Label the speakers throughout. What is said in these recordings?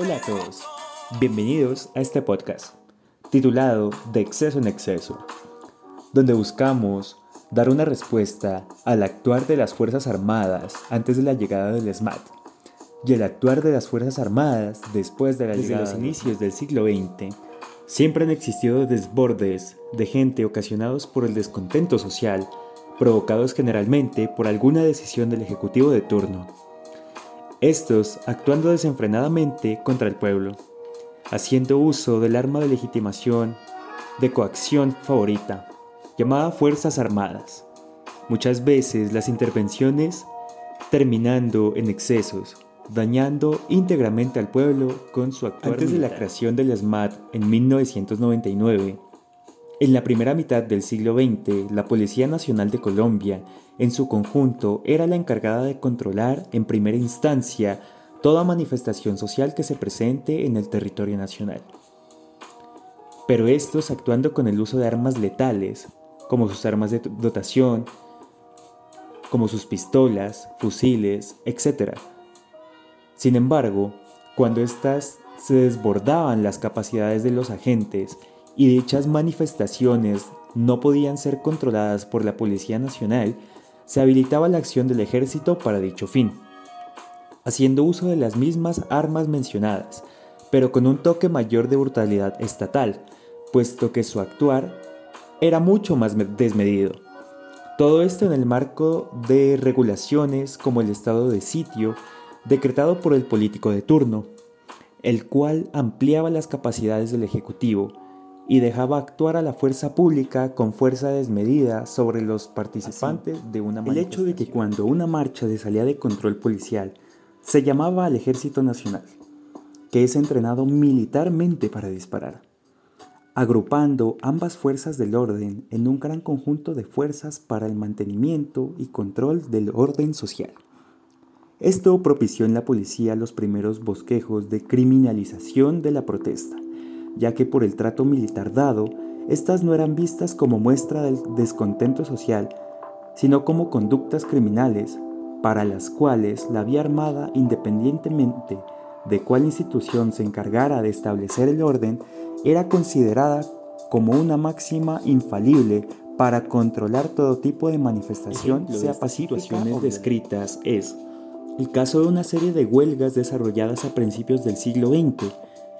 Speaker 1: Hola a todos, bienvenidos a este podcast titulado De exceso en exceso, donde buscamos dar una respuesta al actuar de las Fuerzas Armadas antes de la llegada del SMAT y el actuar de las Fuerzas Armadas después de la Desde los inicios del siglo XX. Siempre han existido desbordes de gente ocasionados por el descontento social, provocados generalmente por alguna decisión del Ejecutivo de turno. Estos actuando desenfrenadamente contra el pueblo, haciendo uso del arma de legitimación, de coacción favorita, llamada Fuerzas Armadas. Muchas veces las intervenciones terminando en excesos, dañando íntegramente al pueblo con su actuar. Antes de la creación del SMAT en 1999, en la primera mitad del siglo XX, la Policía Nacional de Colombia, en su conjunto, era la encargada de controlar en primera instancia toda manifestación social que se presente en el territorio nacional. Pero estos actuando con el uso de armas letales, como sus armas de dotación, como sus pistolas, fusiles, etc. Sin embargo, cuando éstas se desbordaban las capacidades de los agentes y dichas manifestaciones no podían ser controladas por la Policía Nacional, se habilitaba la acción del ejército para dicho fin, haciendo uso de las mismas armas mencionadas, pero con un toque mayor de brutalidad estatal, puesto que su actuar era mucho más desmedido. Todo esto en el marco de regulaciones como el estado de sitio decretado por el político de turno, el cual ampliaba las capacidades del Ejecutivo y dejaba actuar a la fuerza pública con fuerza desmedida sobre los participantes de una manifestación. El hecho de que cuando una marcha de salida de control policial se llamaba al Ejército Nacional, que es entrenado militarmente para disparar, agrupando ambas fuerzas del orden en un gran conjunto de fuerzas para el mantenimiento y control del orden social. Esto propició en la policía los primeros bosquejos de criminalización de la protesta, ya que por el trato militar dado, estas no eran vistas como muestra del descontento social, sino como conductas criminales, para las cuales la vía armada, independientemente de cuál institución se encargara de establecer el orden, era considerada como una máxima infalible para controlar todo tipo de manifestación, sea pacífica situaciones descritas es el caso de una serie de huelgas desarrolladas a principios del siglo XX,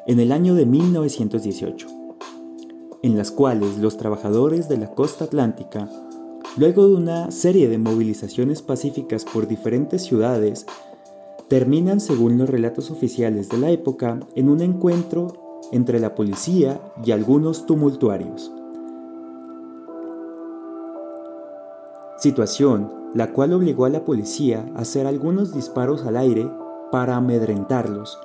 Speaker 1: en el año de 1918, en las cuales los trabajadores de la costa atlántica, luego de una serie de movilizaciones pacíficas por diferentes ciudades, terminan, según los relatos oficiales de la época, en un encuentro entre la policía y algunos tumultuarios. Situación la cual obligó a la policía a hacer algunos disparos al aire para amedrentarlos,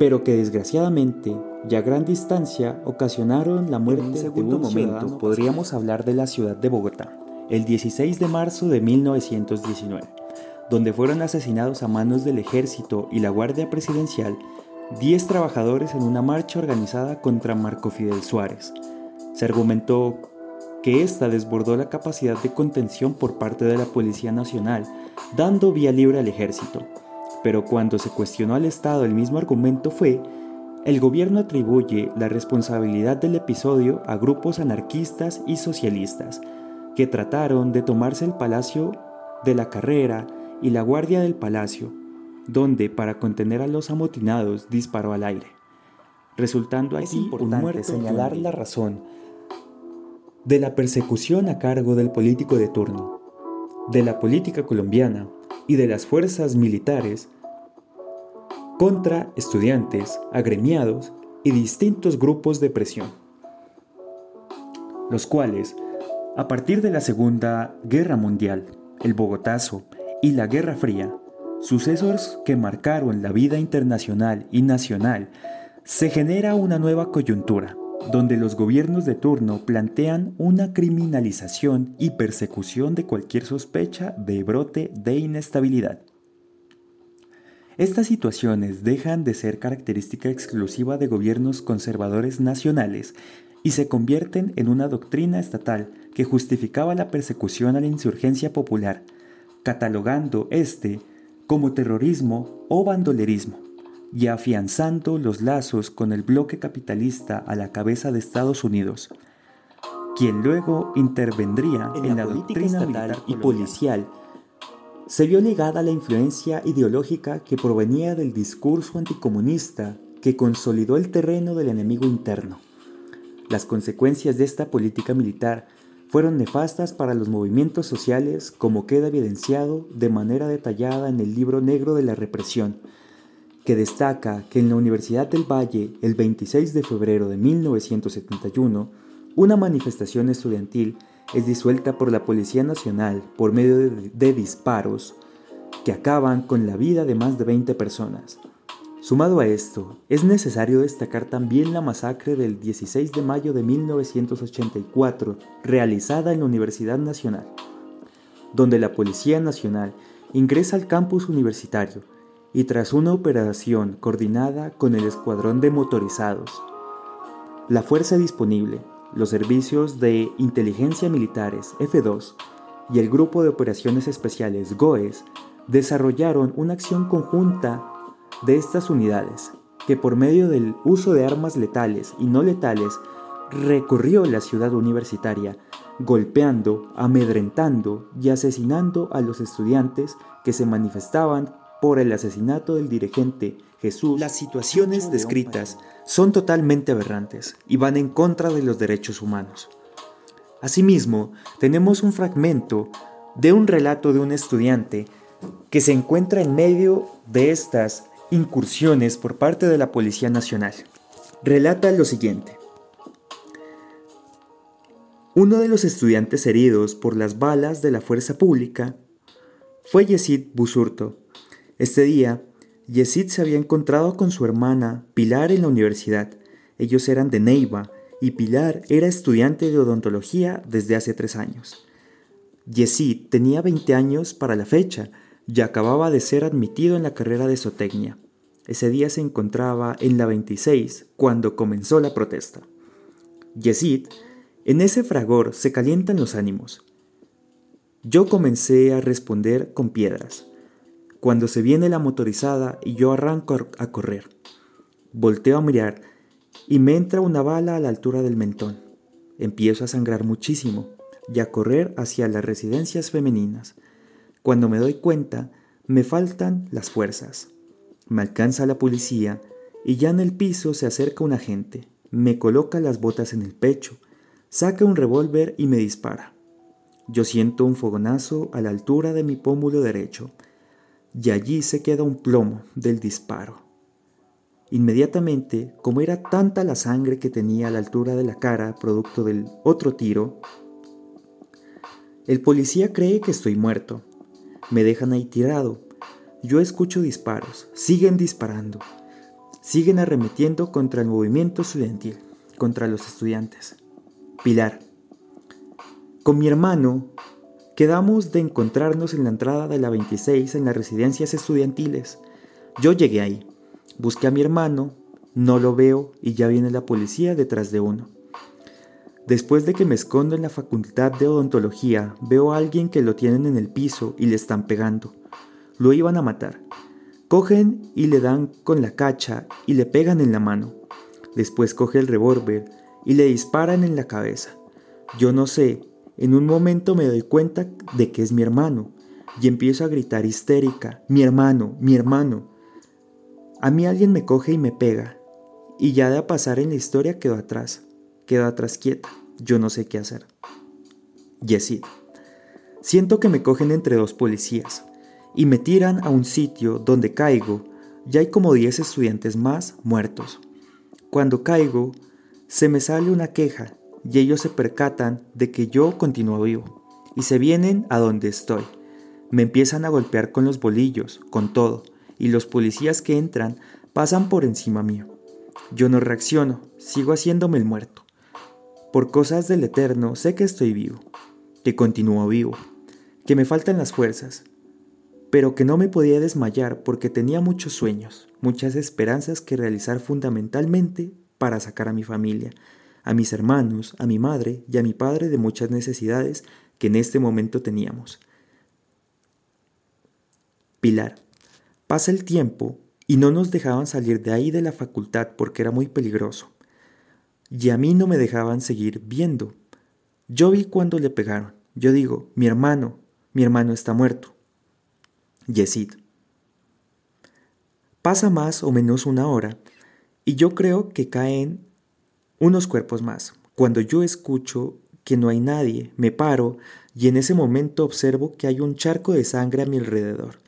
Speaker 1: pero que desgraciadamente y a gran distancia ocasionaron la muerte de un momento podríamos hablar de la ciudad de Bogotá, el 16 de marzo de 1919, donde fueron asesinados a manos del ejército y la Guardia Presidencial 10 trabajadores en una marcha organizada contra Marco Fidel Suárez. Se argumentó que ésta desbordó la capacidad de contención por parte de la Policía Nacional, dando vía libre al ejército. Pero cuando se cuestionó al Estado el mismo argumento fue, el gobierno atribuye la responsabilidad del episodio a grupos anarquistas y socialistas, que trataron de tomarse el Palacio de la Carrera y la Guardia del Palacio, donde para contener a los amotinados disparó al aire, resultando así un muerto. señalar la razón de la persecución a cargo del político de turno, de la política colombiana y de las fuerzas militares contra estudiantes, agremiados y distintos grupos de presión, los cuales, a partir de la Segunda Guerra Mundial, el Bogotazo y la Guerra Fría, sucesos que marcaron la vida internacional y nacional, se genera una nueva coyuntura, donde los gobiernos de turno plantean una criminalización y persecución de cualquier sospecha de brote de inestabilidad. Estas situaciones dejan de ser característica exclusiva de gobiernos conservadores nacionales y se convierten en una doctrina estatal que justificaba la persecución a la insurgencia popular, catalogando este como terrorismo o bandolerismo, y afianzando los lazos con el bloque capitalista a la cabeza de Estados Unidos, quien luego intervendría en, la, doctrina militar y policial, se vio ligada a la influencia ideológica que provenía del discurso anticomunista que consolidó el terreno del enemigo interno. Las consecuencias de esta política militar fueron nefastas para los movimientos sociales como queda evidenciado de manera detallada en el libro negro de la represión, destaca que en la Universidad del Valle el 26 de febrero de 1971, una manifestación estudiantil es disuelta por la Policía Nacional por medio de, disparos que acaban con la vida de más de 20 personas. Sumado a esto, es necesario destacar también la masacre del 16 de mayo de 1984 realizada en la Universidad Nacional, donde la Policía Nacional ingresa al campus universitario y tras una operación coordinada con el Escuadrón de Motorizados, la fuerza disponible, los servicios de inteligencia militares F2 y el Grupo de Operaciones Especiales GOES desarrollaron una acción conjunta de estas unidades, que por medio del uso de armas letales y no letales recorrió la ciudad universitaria, golpeando, amedrentando y asesinando a los estudiantes que se manifestaban por el asesinato del dirigente Jesús. Las situaciones descritas son totalmente aberrantes y van en contra de los derechos humanos. Asimismo, tenemos un fragmento de un relato de un estudiante que se encuentra en medio de estas incursiones por parte de la Policía Nacional. Relata lo siguiente. Uno de los estudiantes heridos por las balas de la fuerza pública fue Yesid Busurto. Este día, Yesid se había encontrado con su hermana Pilar en la universidad. Ellos eran de Neiva y Pilar era estudiante de odontología desde hace tres años. Yesid tenía 20 años para la fecha y acababa de ser admitido en la carrera de zootecnia. Ese día se encontraba en la 26 cuando comenzó la protesta. Yesid, en ese fragor se calientan los ánimos. Yo comencé a responder con piedras. Cuando se viene la motorizada y yo arranco a correr. Volteo a mirar y me entra una bala a la altura del mentón. Empiezo a sangrar muchísimo y a correr hacia las residencias femeninas. Cuando me doy cuenta, me faltan las fuerzas. Me alcanza la policía y ya en el piso se acerca un agente, me coloca las botas en el pecho, saca un revólver y me dispara. Yo siento un fogonazo a la altura de mi pómulo derecho y allí se queda un plomo del disparo. Inmediatamente, como era tanta la sangre que tenía a la altura de la cara producto del otro tiro, el policía cree que estoy muerto me dejan ahí tirado. Yo escucho disparos, siguen disparando, siguen arremetiendo contra el movimiento estudiantil, contra los estudiantes. Pilar. Con mi hermano quedamos de encontrarnos en la entrada de la 26 en las residencias estudiantiles. Yo llegué ahí, busqué a mi hermano, no lo veo y ya viene la policía detrás de uno. Después de que me escondo en la facultad de odontología, veo a alguien que lo tienen en el piso y le están pegando. Lo iban a matar. Cogen y le dan con la cacha y le pegan en la mano. Después coge el revólver y le disparan en la cabeza. Yo no sé, en un momento me doy cuenta de que es mi hermano y empiezo a gritar histérica, mi hermano, mi hermano. A mí alguien me coge y me pega, y ya de pasar en la historia quedó atrás, quedó atrás quieta. Yo no sé qué hacer. Yesid. Siento que me cogen entre dos policías y me tiran a un sitio donde caigo. Ya hay como 10 estudiantes más muertos. Cuando caigo, se me sale una queja y ellos se percatan de que yo continúo vivo y se vienen a donde estoy. Me empiezan a golpear con los bolillos, con todo, y los policías que entran pasan por encima mío. Yo no reacciono, sigo haciéndome el muerto. Por cosas del Eterno sé que estoy vivo, que continúo vivo, que me faltan las fuerzas, pero que no me podía desmayar porque tenía muchos sueños, muchas esperanzas que realizar fundamentalmente para sacar a mi familia, a mis hermanos, a mi madre y a mi padre de muchas necesidades que en este momento teníamos. Pilar, pasa el tiempo y no nos dejaban salir de ahí de la facultad porque era muy peligroso. Y a mí no me dejaban seguir viendo. Yo vi cuando le pegaron. Yo digo, mi hermano, mi hermano está muerto. Yesid. Pasa más o menos una hora y yo creo que caen unos cuerpos más. Cuando yo escucho que no hay nadie, me paro y en ese momento observo que hay un charco de sangre a mi alrededor.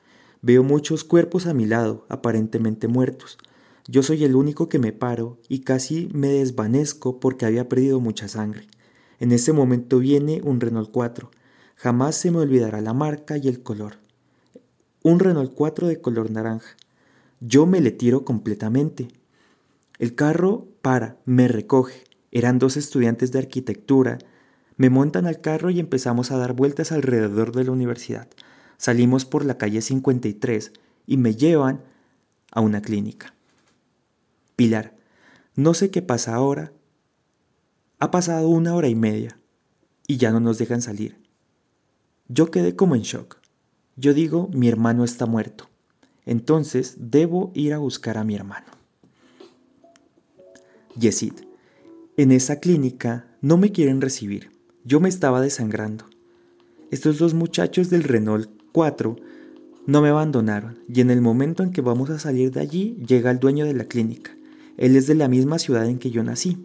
Speaker 1: Veo muchos cuerpos a mi lado, aparentemente muertos. Yo soy el único que me paro y casi me desvanezco porque había perdido mucha sangre. En ese momento viene un Renault 4. Jamás se me olvidará la marca y el color. Un Renault 4 de color naranja. Yo me le tiro completamente. El carro para, me recoge. Eran dos estudiantes de arquitectura. Me montan al carro y empezamos a dar vueltas alrededor de la universidad. Salimos por la calle 53 y me llevan a una clínica. Pilar, no sé qué pasa ahora. Ha pasado una hora y media y ya no nos dejan salir. Yo quedé como en shock. Yo digo, mi hermano está muerto. Entonces debo ir a buscar a mi hermano. Yesid, en esa clínica no me quieren recibir. Yo me estaba desangrando. Estos dos muchachos del Renault 4 no me abandonaron y en el momento en que vamos a salir de allí llega el dueño de la clínica. Él es de la misma ciudad en que yo nací.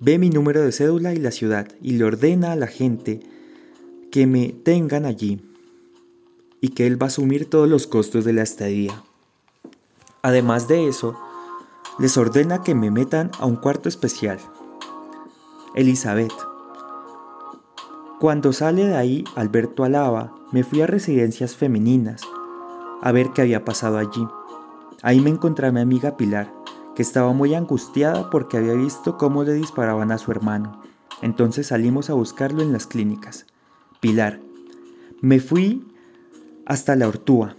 Speaker 1: Ve mi número de cédula y la ciudad y le ordena a la gente que me tengan allí y que él va a asumir todos los costos de la estadía. Además de eso, les ordena que me metan a un cuarto especial. Elizabeth, cuando sale de ahí Alberto Alaba, me fui a residencias femeninas a ver qué había pasado allí. Ahí me encontré a mi amiga Pilar, que estaba muy angustiada porque había visto cómo le disparaban a su hermano. Entonces salimos a buscarlo en las clínicas. Pilar, me fui hasta la Ortúa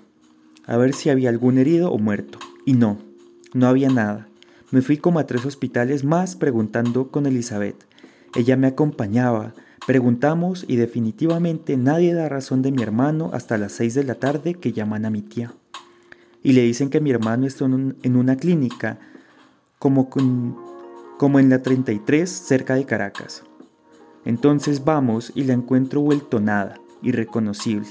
Speaker 1: a ver si había algún herido o muerto. Y no, no había nada. Me fui como a tres hospitales más preguntando con Elizabeth. Ella me acompañaba, Preguntamos y definitivamente nadie da razón de mi hermano hasta las 6 de la tarde que llaman a mi tía. Y le dicen que mi hermano está en una clínica como, como en la 33 cerca de Caracas. Entonces vamos y la encuentro vuelto nada, irreconocible.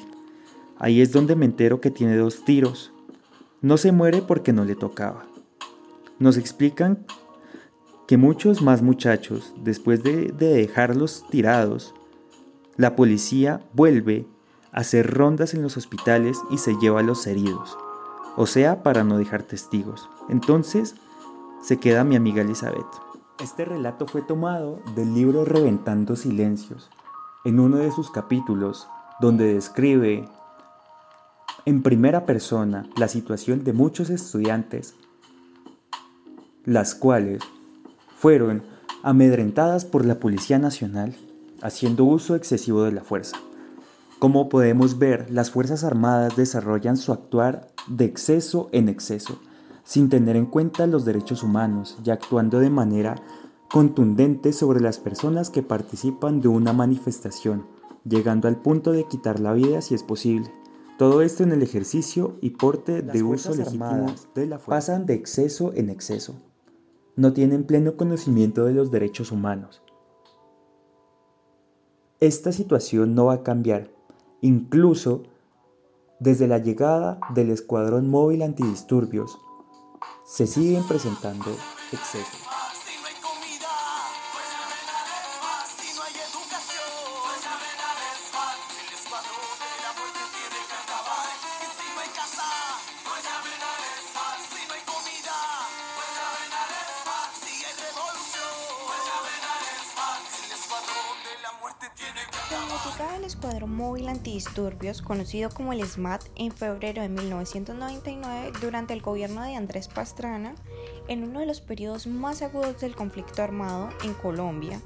Speaker 1: Ahí es donde me entero que tiene dos tiros. No se muere porque no le tocaba. Nos explican que muchos más muchachos, después de, dejarlos tirados, la policía vuelve a hacer rondas en los hospitales y se lleva a los heridos, o sea, para no dejar testigos. Entonces, se queda mi amiga Elizabeth. Este relato fue tomado del libro Reventando Silencios, en uno de sus capítulos, donde describe en primera persona la situación de muchos estudiantes, las cuales fueron amedrentadas por la Policía Nacional, haciendo uso excesivo de la fuerza. Como podemos ver, las Fuerzas Armadas desarrollan su actuar de exceso en exceso, sin tener en cuenta los derechos humanos y actuando de manera contundente sobre las personas que participan de una manifestación, llegando al punto de quitar la vida si es posible. Todo esto en el ejercicio y porte de uso legítimo de la fuerza. Pasan de exceso en exceso, no tienen pleno conocimiento de los derechos humanos. Esta situación no va a cambiar, incluso desde la llegada del Escuadrón Móvil Antidisturbios, se siguen presentando excesos.
Speaker 2: El Escuadrón Móvil Antidisturbios, conocido como el SMAT, en febrero de 1999 durante el gobierno de Andrés Pastrana, en uno de los periodos más agudos del conflicto armado en Colombia,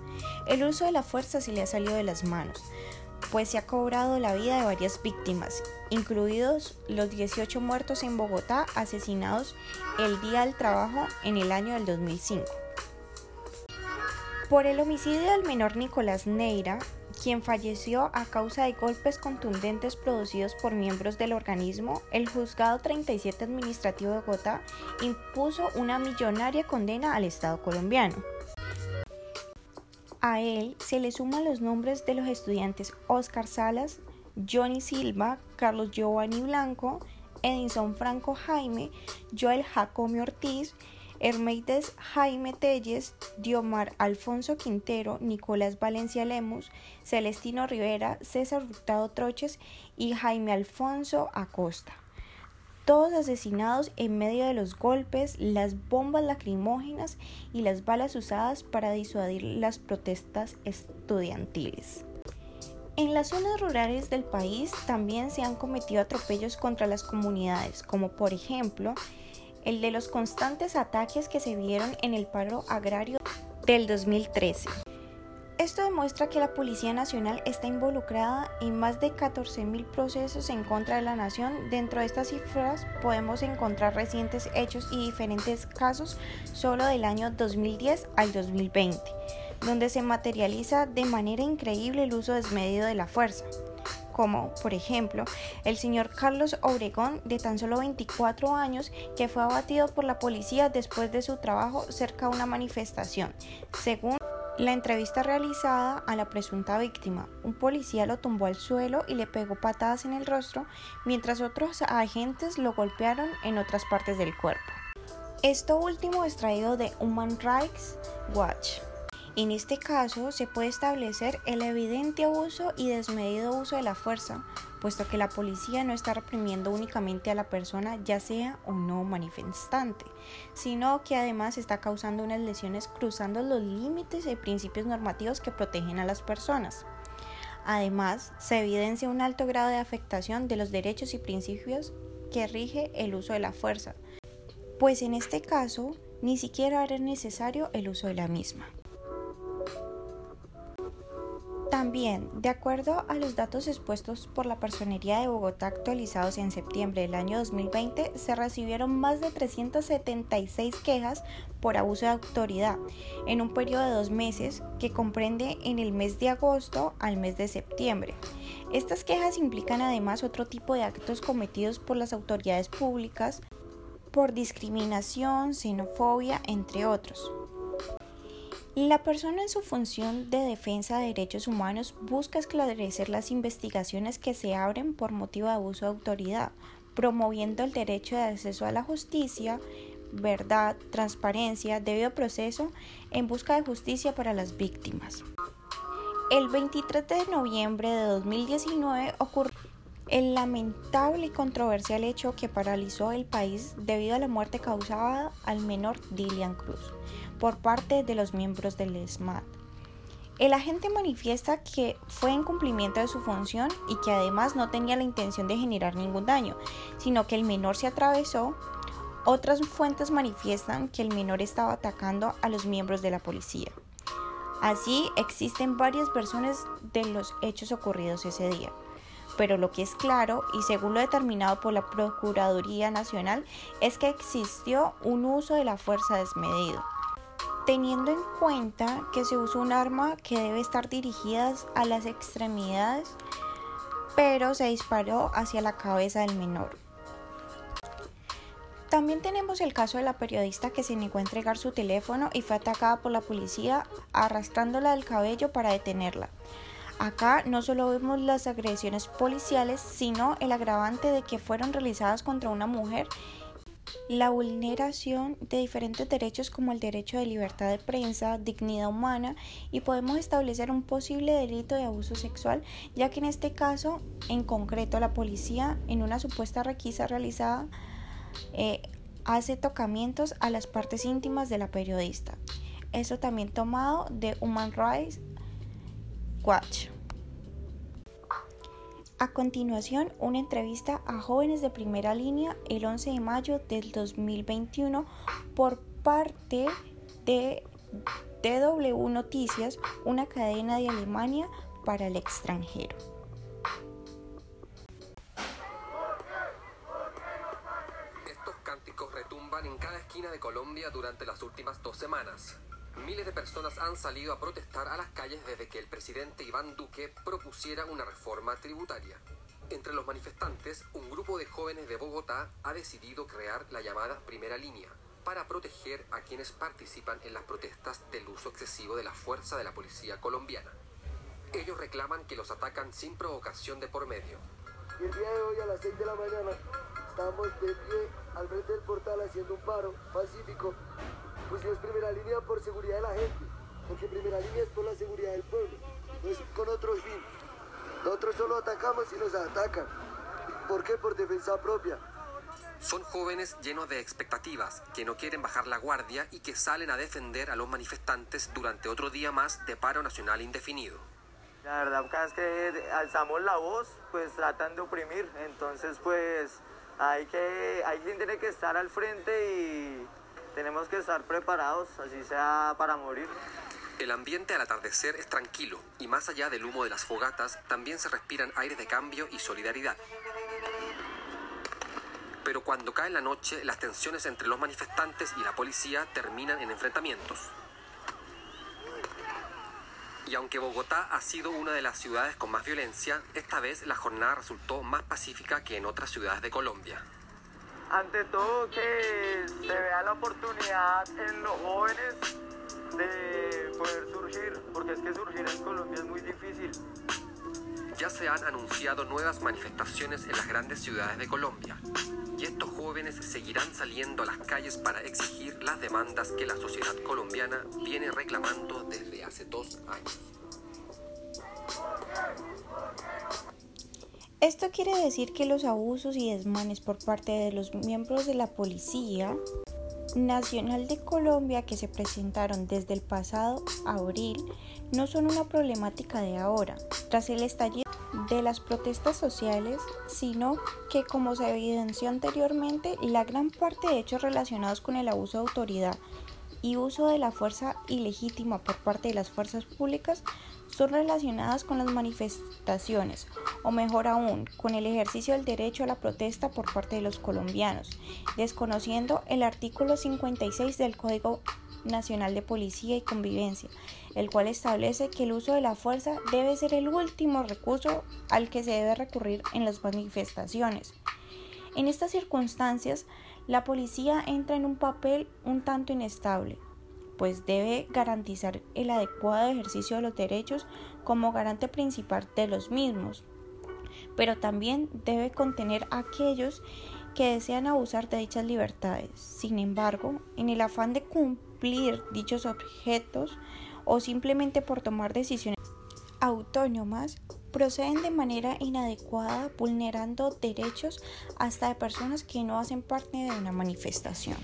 Speaker 2: el uso de la fuerza se le ha salido de las manos, pues se ha cobrado la vida de varias víctimas, incluidos los 18 muertos en Bogotá asesinados el día del trabajo en el año del 2005. Por el homicidio del menor Nicolás Neira, quien falleció a causa de golpes contundentes producidos por miembros del organismo, el Juzgado 37 Administrativo de Bogotá impuso una millonaria condena al Estado colombiano. A él se le suman los nombres de los estudiantes Oscar Salas, Johnny Silva, Carlos Giovanni Blanco, Edinson Franco Jaime, Joel Jacome Ortiz, Hermeides Jaime Telles, Diomar Alfonso Quintero, Nicolás Valencia Lemus, Celestino Rivera, César Hurtado Troches y Jaime Alfonso Acosta. Todos asesinados en medio de los golpes, las bombas lacrimógenas y las balas usadas para disuadir las protestas estudiantiles. En las zonas rurales del país también se han cometido atropellos contra las comunidades, como por ejemplo el de los constantes ataques que se vieron en el paro agrario del 2013. Esto demuestra que la Policía Nacional está involucrada en más de 14.000 procesos en contra de la nación. Dentro de estas cifras podemos encontrar recientes hechos y diferentes casos solo del año 2010 al 2020, donde se materializa de manera increíble el uso desmedido de la fuerza como por ejemplo el señor Carlos Obregón de tan solo 24 años que fue abatido por la policía después de su trabajo cerca de una manifestación. Según la entrevista realizada a la presunta víctima, un policía lo tumbó al suelo y le pegó patadas en el rostro, mientras otros agentes lo golpearon en otras partes del cuerpo. Esto último es traído de Human Rights Watch. En este caso se puede establecer el evidente abuso y desmedido uso de la fuerza, puesto que la policía no está reprimiendo únicamente a la persona, ya sea o no manifestante, sino que además está causando unas lesiones cruzando los límites y principios normativos que protegen a las personas. Además, se evidencia un alto grado de afectación de los derechos y principios que rige el uso de la fuerza, pues en este caso ni siquiera era necesario el uso de la misma. También, de acuerdo a los datos expuestos por la Personería de Bogotá actualizados en septiembre del año 2020, se recibieron más de 376 quejas por abuso de autoridad en un periodo de dos meses que comprende en el mes de agosto al mes de septiembre. Estas quejas implican además otro tipo de actos cometidos por las autoridades públicas por discriminación, xenofobia, entre otros. La persona en su función de defensa de derechos humanos busca esclarecer las investigaciones que se abren por motivo de abuso de autoridad, promoviendo el derecho de acceso a la justicia, verdad, transparencia, debido proceso en busca de justicia para las víctimas. El 23 de noviembre de 2019 ocurrió el lamentable y controversial hecho que paralizó el país debido a la muerte causada al menor Dilian Cruz por parte de los miembros del SMAT. El agente manifiesta que fue en cumplimiento de su función y que además no tenía la intención de generar ningún daño, sino que el menor se atravesó. Otras fuentes manifiestan que el menor estaba atacando a los miembros de la policía. Así existen varias versiones de los hechos ocurridos ese día pero lo que es claro y según lo determinado por la Procuraduría Nacional es que existió un uso de la fuerza desmedido. Teniendo en cuenta que se usa un arma que debe estar dirigida a las extremidades, pero se disparó hacia la cabeza del menor. También tenemos el caso de la periodista que se negó a entregar su teléfono y fue atacada por la policía arrastrándola del cabello para detenerla. Acá no solo vemos las agresiones policiales, sino el agravante de que fueron realizadas contra una mujer, la vulneración de diferentes derechos como el derecho de libertad de prensa, dignidad humana y podemos establecer un posible delito de abuso sexual, ya que en este caso, en concreto, la policía en una supuesta requisa realizada eh, hace tocamientos a las partes íntimas de la periodista. Eso también tomado de Human Rights A continuación, una entrevista a jóvenes de primera línea el 11 de mayo del 2021 por parte de DW Noticias, una cadena de Alemania para el extranjero.
Speaker 3: Estos cánticos retumban en cada esquina de Colombia durante las últimas dos semanas. Miles de personas han salido a protestar a las calles desde que el presidente Iván Duque propusiera una reforma tributaria. Entre los manifestantes, un grupo de jóvenes de Bogotá ha decidido crear la llamada primera línea para proteger a quienes participan en las protestas del uso excesivo de la fuerza de la policía colombiana. Ellos reclaman que los atacan sin provocación de por medio.
Speaker 4: el día de hoy a las 6 de la mañana estamos de pie al frente del portal haciendo un paro pacífico. Pues es primera línea por seguridad de la gente, porque primera línea es por la seguridad del pueblo, no es con otro fin. Nosotros solo atacamos y nos atacan. ¿Por qué? Por defensa propia.
Speaker 3: Son jóvenes llenos de expectativas, que no quieren bajar la guardia y que salen a defender a los manifestantes durante otro día más de paro nacional indefinido.
Speaker 5: La verdad, cada vez que alzamos la voz, pues tratan de oprimir. Entonces, pues hay que, alguien tiene que estar al frente y tenemos que estar preparados, así sea para morir.
Speaker 3: El ambiente al atardecer es tranquilo y más allá del humo de las fogatas también se respiran aires de cambio y solidaridad. Pero cuando cae la noche, las tensiones entre los manifestantes y la policía terminan en enfrentamientos. Y aunque Bogotá ha sido una de las ciudades con más violencia, esta vez la jornada resultó más pacífica que en otras ciudades de Colombia.
Speaker 5: Ante todo que se vea la oportunidad en los jóvenes de poder surgir, porque es que surgir en Colombia es muy difícil.
Speaker 3: Ya se han anunciado nuevas manifestaciones en las grandes ciudades de Colombia y estos jóvenes seguirán saliendo a las calles para exigir las demandas que la sociedad colombiana viene reclamando desde hace dos años.
Speaker 2: Esto quiere decir que los abusos y desmanes por parte de los miembros de la Policía Nacional de Colombia que se presentaron desde el pasado abril no son una problemática de ahora, tras el estallido de las protestas sociales, sino que, como se evidenció anteriormente, la gran parte de hechos relacionados con el abuso de autoridad y uso de la fuerza ilegítima por parte de las fuerzas públicas son relacionadas con las manifestaciones, o mejor aún, con el ejercicio del derecho a la protesta por parte de los colombianos, desconociendo el artículo 56 del Código Nacional de Policía y Convivencia, el cual establece que el uso de la fuerza debe ser el último recurso al que se debe recurrir en las manifestaciones. En estas circunstancias, la policía entra en un papel un tanto inestable, pues debe garantizar el adecuado ejercicio de los derechos como garante principal de los mismos, pero también debe contener a aquellos que desean abusar de dichas libertades. Sin embargo, en el afán de cumplir dichos objetos o simplemente por tomar decisiones autónomas, proceden de manera inadecuada vulnerando derechos hasta de personas que no hacen parte de una manifestación.